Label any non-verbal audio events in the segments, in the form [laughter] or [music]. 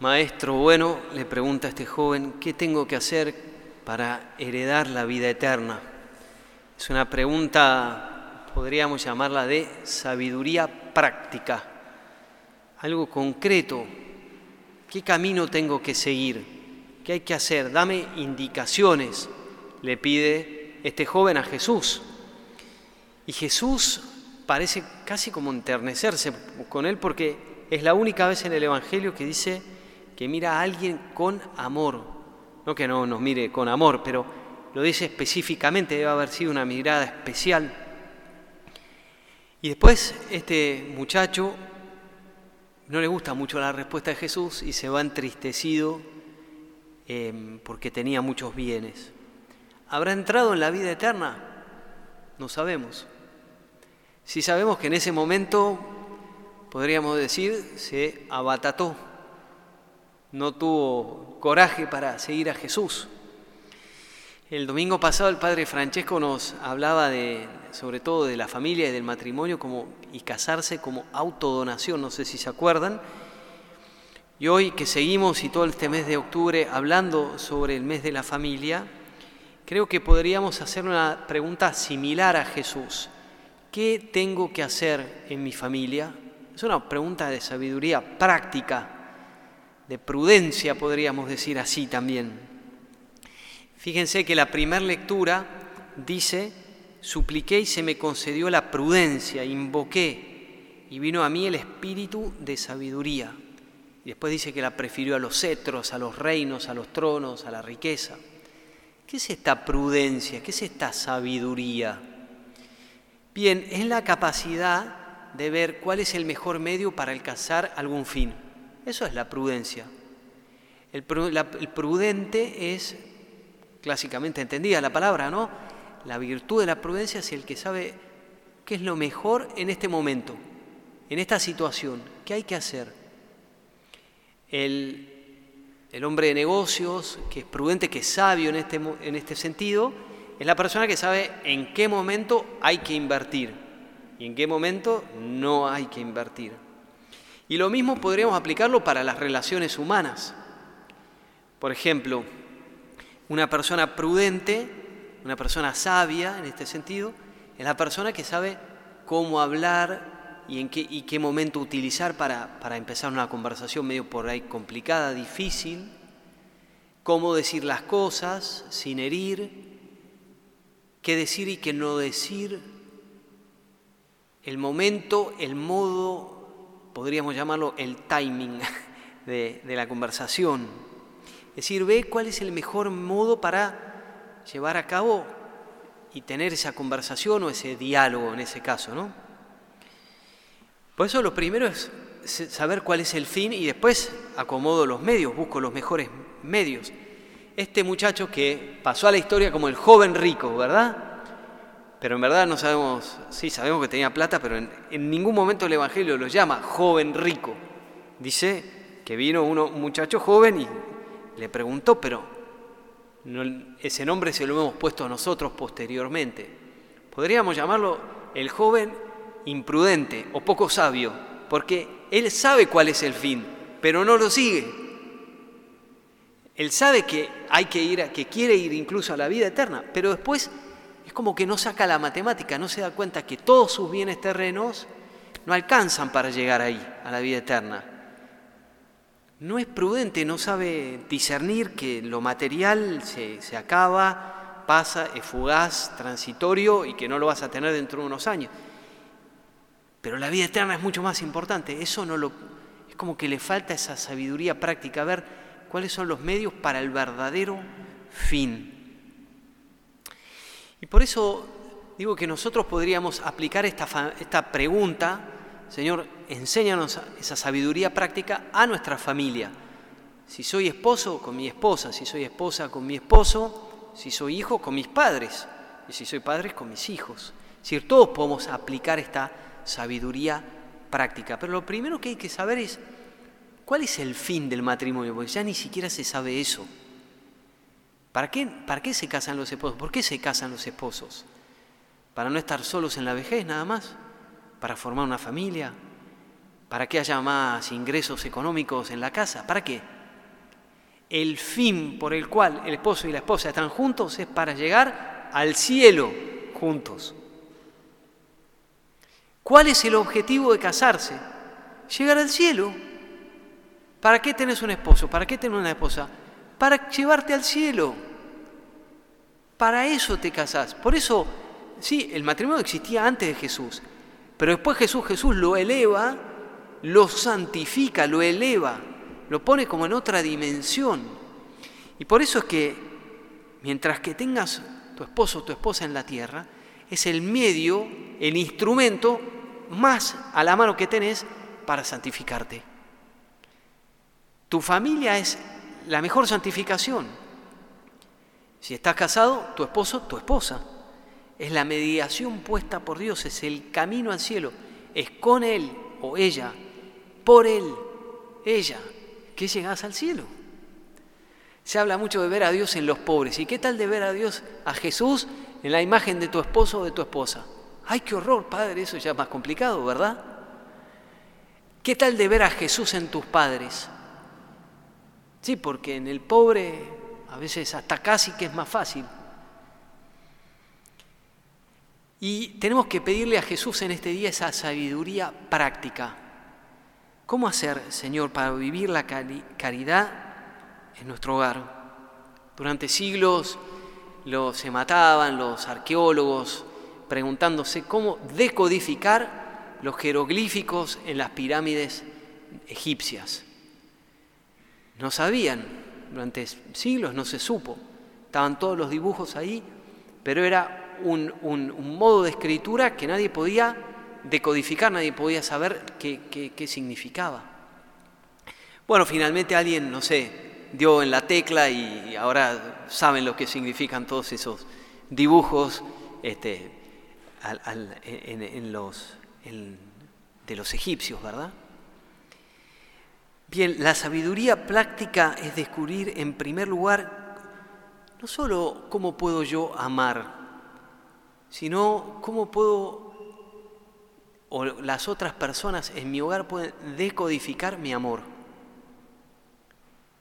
Maestro bueno, le pregunta a este joven, ¿qué tengo que hacer para heredar la vida eterna? Es una pregunta, podríamos llamarla de sabiduría práctica, algo concreto. ¿Qué camino tengo que seguir? ¿Qué hay que hacer? Dame indicaciones, le pide este joven a Jesús. Y Jesús parece casi como enternecerse con él porque es la única vez en el Evangelio que dice, que mira a alguien con amor. No que no nos mire con amor, pero lo dice específicamente, debe haber sido una mirada especial. Y después este muchacho no le gusta mucho la respuesta de Jesús y se va entristecido em, porque tenía muchos bienes. ¿Habrá entrado en la vida eterna? No sabemos. Si sabemos que en ese momento, podríamos decir, se abatató no tuvo coraje para seguir a Jesús. El domingo pasado el padre Francesco nos hablaba de, sobre todo de la familia y del matrimonio y casarse como autodonación, no sé si se acuerdan. Y hoy que seguimos y todo este mes de octubre hablando sobre el mes de la familia, creo que podríamos hacer una pregunta similar a Jesús. ¿Qué tengo que hacer en mi familia? Es una pregunta de sabiduría práctica de prudencia, podríamos decir así también. Fíjense que la primera lectura dice, supliqué y se me concedió la prudencia, invoqué y vino a mí el espíritu de sabiduría. Y después dice que la prefirió a los cetros, a los reinos, a los tronos, a la riqueza. ¿Qué es esta prudencia? ¿Qué es esta sabiduría? Bien, es la capacidad de ver cuál es el mejor medio para alcanzar algún fin. Eso es la prudencia. El, prudente es, clásicamente entendida la palabra, ¿no? La virtud de la prudencia es el que sabe qué es lo mejor en este momento, en esta situación, qué hay que hacer. El, hombre de negocios, que es prudente, que es sabio en este, en este sentido, es la persona que sabe en qué momento hay que invertir y en qué momento no hay que invertir. Y lo mismo podríamos aplicarlo para las relaciones humanas. Por ejemplo, una persona prudente, una persona sabia en este sentido, es la persona que sabe cómo hablar y en qué, y qué momento utilizar para, para empezar una conversación medio por ahí complicada, difícil, cómo decir las cosas sin herir, qué decir y qué no decir, el momento, el modo podríamos llamarlo el timing [laughs] de, la conversación. Es decir, ve cuál es el mejor modo para llevar a cabo y tener esa conversación o ese diálogo en ese caso, ¿no? Por eso lo primero es saber cuál es el fin y después acomodo los medios, busco los mejores medios. Este muchacho que pasó a la historia como el joven rico, ¿verdad? Pero en verdad no sabemos, sí sabemos que tenía plata, pero en, ningún momento el Evangelio lo llama joven rico. Dice que vino uno, un muchacho joven y le preguntó, pero ese nombre se lo hemos puesto nosotros posteriormente. Podríamos llamarlo el joven imprudente o poco sabio, porque él sabe cuál es el fin, pero no lo sigue. Él sabe que hay que ir, que quiere ir incluso a la vida eterna, pero después es como que no saca la matemática, no se da cuenta que todos sus bienes terrenos no alcanzan para llegar ahí, a la vida eterna. No es prudente, no sabe discernir que lo material se, se acaba, pasa, es fugaz, transitorio y que no lo vas a tener dentro de unos años. Pero la vida eterna es mucho más importante. Eso no lo. Es como que le falta esa sabiduría práctica, ver cuáles son los medios para el verdadero fin. Y por eso digo que nosotros podríamos aplicar esta, esta pregunta, Señor, enséñanos esa sabiduría práctica a nuestra familia. Si soy esposo, con mi esposa, si soy esposa, con mi esposo, si soy hijo, con mis padres, y si soy padre, con mis hijos. Es decir, todos podemos aplicar esta sabiduría práctica, pero lo primero que hay que saber es cuál es el fin del matrimonio, porque ya ni siquiera se sabe eso. ¿Para qué, ¿Para qué se casan los esposos? ¿Por qué se casan los esposos? ¿Para no estar solos en la vejez nada más? ¿Para formar una familia? para que haya más ingresos económicos en la casa. ¿Para qué? El fin por el cual el esposo y la esposa están juntos es para llegar al cielo juntos. ¿Cuál es el objetivo de casarse? Llegar al cielo. ¿Para qué tenés un esposo? ¿Para qué tenés una esposa? Para llevarte al cielo. Para eso te casás. Por eso, sí, el matrimonio existía antes de Jesús, pero después Jesús, Jesús lo eleva, lo santifica, lo eleva, lo pone como en otra dimensión. Y por eso es que mientras que tengas tu esposo o tu esposa en la tierra, es el medio, el instrumento más a la mano que tenés para santificarte. Tu familia es la mejor santificación. Si estás casado, tu esposo, tu esposa. Es la mediación puesta por Dios, es el camino al cielo. Es con Él o ella, por Él, ella, que llegas al cielo. Se habla mucho de ver a Dios en los pobres. ¿Y qué tal de ver a Dios, a Jesús, en la imagen de tu esposo o de tu esposa? Ay, qué horror, padre, eso ya es más complicado, ¿verdad? ¿Qué tal de ver a Jesús en tus padres? Sí, porque en el pobre a veces hasta casi que es más fácil. Y tenemos que pedirle a Jesús en este día esa sabiduría práctica. ¿Cómo hacer, Señor, para vivir la caridad en nuestro hogar? Durante siglos se mataban los arqueólogos, preguntándose cómo decodificar los jeroglíficos en las pirámides egipcias. No sabían, durante siglos no se supo, estaban todos los dibujos ahí, pero era un, modo de escritura que nadie podía decodificar, nadie podía saber qué, significaba. Bueno, finalmente alguien, no sé, dio en la tecla y ahora saben lo que significan todos esos dibujos este, en, los, de los egipcios, ¿verdad? Bien, la sabiduría práctica es descubrir en primer lugar no solo cómo puedo yo amar, sino cómo puedo o las otras personas en mi hogar pueden decodificar mi amor.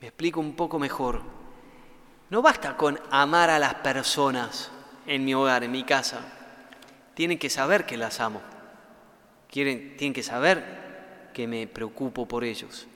Me explico un poco mejor. No basta con amar a las personas en mi hogar, en mi casa tienen que saber que las amo. Tienen que saber que me preocupo por ellos.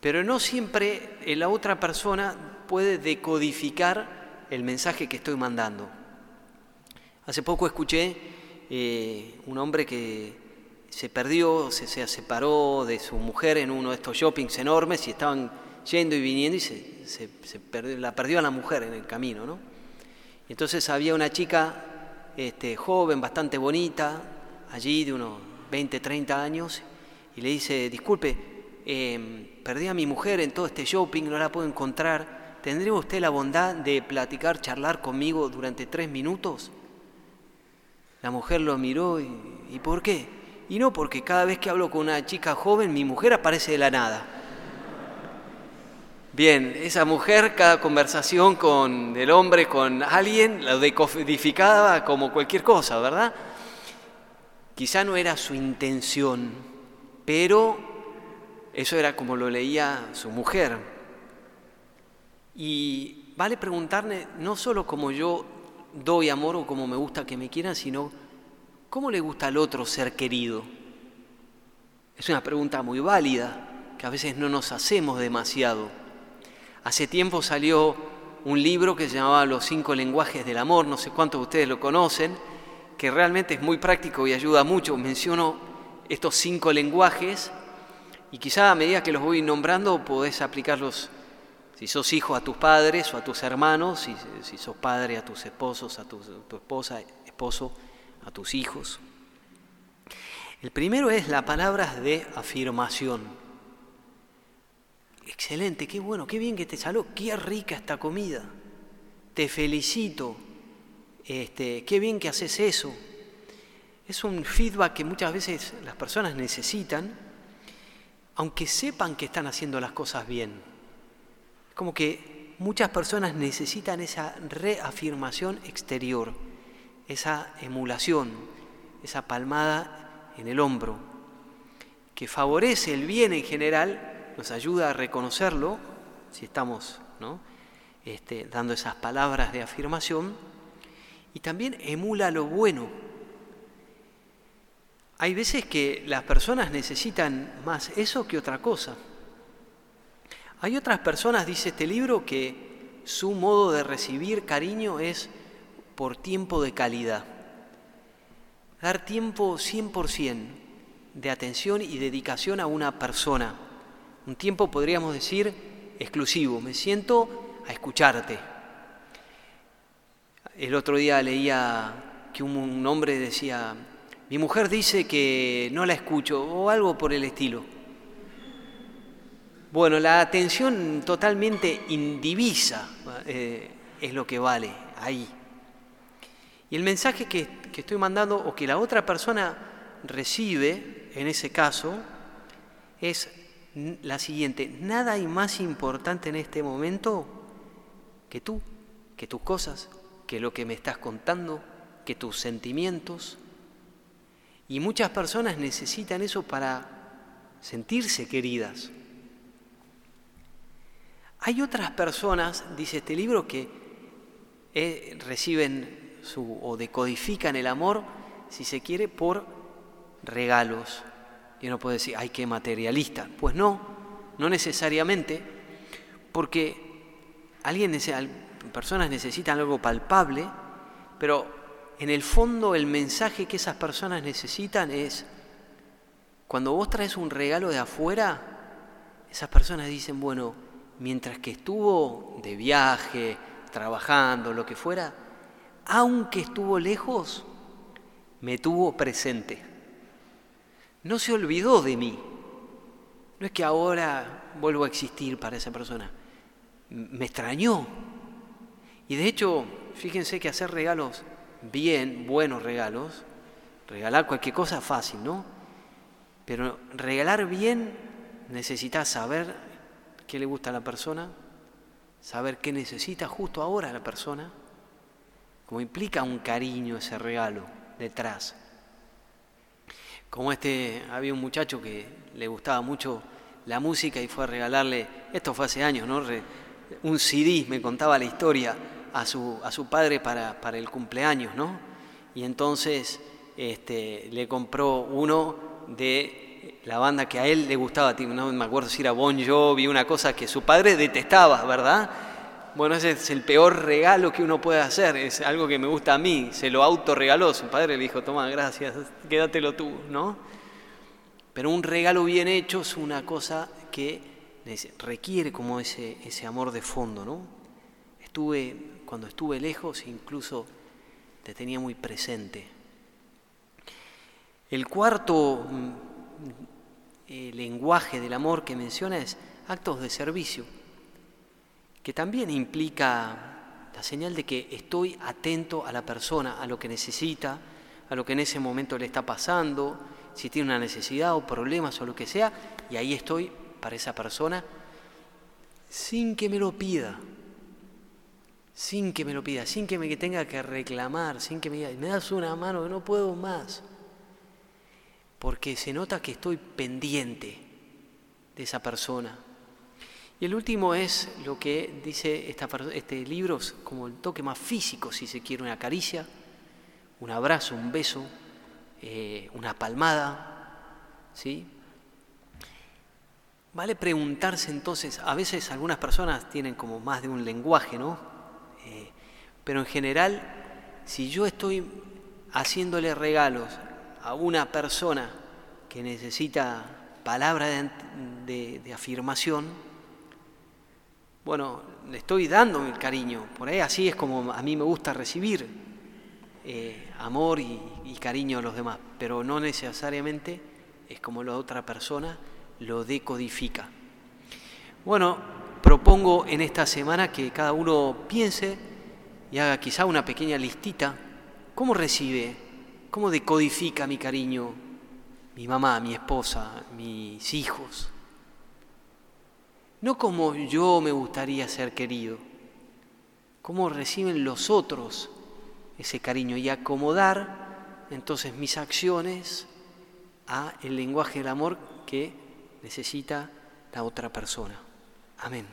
Pero no siempre la otra persona puede decodificar el mensaje que estoy mandando. Hace poco escuché eh, un hombre que se perdió, se, separó de su mujer en uno de estos shoppings enormes y estaban yendo y viniendo y se, la perdió a la mujer en el camino. ¿no? Entonces había una chica este, joven, bastante bonita, allí de unos 20, 30 años, y le dice, disculpe, em, perdí a mi mujer en todo este shopping, no la puedo encontrar, ¿tendría usted la bondad de platicar, charlar conmigo durante tres minutos? La mujer lo miró y, ¿y por qué? Y no porque cada vez que hablo con una chica joven, mi mujer aparece de la nada. Bien, esa mujer, cada conversación con el hombre, con alguien, la decodificaba como cualquier cosa, ¿verdad? Quizá no era su intención, pero eso era como lo leía su mujer. Y vale preguntarle no solo como yo doy amor o como me gusta que me quieran, sino cómo le gusta al otro ser querido. Es una pregunta muy válida que a veces no nos hacemos demasiado. Hace tiempo salió un libro que se llamaba Los cinco lenguajes del amor, no sé cuántos de ustedes lo conocen, que realmente es muy práctico y ayuda mucho. Menciono estos cinco lenguajes y quizá a medida que los voy nombrando podés aplicarlos, si sos hijo, a tus padres o a tus hermanos, si, sos padre, a tus esposos, a tu, tu esposa, esposo, a tus hijos. El primero es la palabra de afirmación excelente, qué bueno, qué bien que te salió, qué rica esta comida, te felicito, este, qué bien que haces eso. Es un feedback que muchas veces las personas necesitan, aunque sepan que están haciendo las cosas bien. Es como que muchas personas necesitan esa reafirmación exterior, esa emulación, esa palmada en el hombro que favorece el bien en general, nos ayuda a reconocerlo, si estamos este, dando esas palabras de afirmación, y también emula lo bueno. Hay veces que las personas necesitan más eso que otra cosa. Hay otras personas, dice este libro, que su modo de recibir cariño es por tiempo de calidad. Dar tiempo 100% de atención y dedicación a una persona. Un tiempo, podríamos decir, exclusivo. Me siento a escucharte. El otro día leía que un hombre decía, mi mujer dice que no la escucho o algo por el estilo. Bueno, la atención totalmente indivisa eh, es lo que vale ahí. Y el mensaje que, que estoy mandando o que la otra persona recibe en ese caso es la siguiente, nada hay más importante en este momento que tú, que tus cosas, que lo que me estás contando, que tus sentimientos. Y muchas personas necesitan eso para sentirse queridas. Hay otras personas, dice este libro, que eh, reciben su, o decodifican el amor, si se quiere, por regalos. Y uno puede decir, ay, qué materialista. Pues no, no necesariamente, porque alguien, personas necesitan algo palpable, pero en el fondo el mensaje que esas personas necesitan es, cuando vos traes un regalo de afuera, esas personas dicen, bueno, mientras que estuvo de viaje, trabajando, lo que fuera, aunque estuvo lejos, me tuvo presente. No se olvidó de mí. No es que ahora vuelvo a existir para esa persona. Me extrañó. Y de hecho, fíjense que hacer regalos bien, buenos regalos, regalar cualquier cosa fácil, ¿no? Pero regalar bien necesitas saber qué le gusta a la persona, saber qué necesita justo ahora la persona, como implica un cariño ese regalo detrás. Como este, había un muchacho que le gustaba mucho la música y fue a regalarle, esto fue hace años, ¿no? un CD, me contaba la historia, a su, a su padre para, para el cumpleaños, ¿no? Y entonces este, le compró uno de la banda que a él le gustaba, no me acuerdo si era Bon Jovi, una cosa que su padre detestaba, ¿verdad? Bueno, ese es el peor regalo que uno puede hacer, es algo que me gusta a mí, se lo autorregaló, su padre le dijo, toma, gracias, quédatelo tú, ¿no? Pero un regalo bien hecho es una cosa que requiere como ese, ese amor de fondo, ¿no? Estuve, cuando estuve lejos, incluso te tenía muy presente. El cuarto el lenguaje del amor que menciona es actos de servicio, que también implica la señal de que estoy atento a la persona, a lo que necesita, a lo que en ese momento le está pasando, si tiene una necesidad o problemas o lo que sea, y ahí estoy para esa persona sin que me lo pida, sin que me lo pida, sin que me tenga que reclamar, sin que me diga, me das una mano no puedo más porque se nota que estoy pendiente de esa persona. Y el último es lo que dice este libro, como el toque más físico, si se quiere, una caricia, un abrazo, un beso, eh, una palmada, ¿sí? Vale preguntarse entonces, a veces algunas personas tienen como más de un lenguaje, ¿no? Eh, pero en general, si yo estoy haciéndole regalos a una persona que necesita palabra de, afirmación, bueno, le estoy dando el cariño. Por ahí así es como a mí me gusta recibir eh, amor y, y cariño a los demás, pero no necesariamente es como la otra persona lo decodifica. Bueno, propongo en esta semana que cada uno piense y haga quizá una pequeña listita. ¿Cómo recibe ¿Cómo decodifica mi cariño mi mamá, mi esposa, mis hijos? No como yo me gustaría ser querido, cómo reciben los otros ese cariño y acomodar entonces mis acciones a el lenguaje del amor que necesita la otra persona. Amén.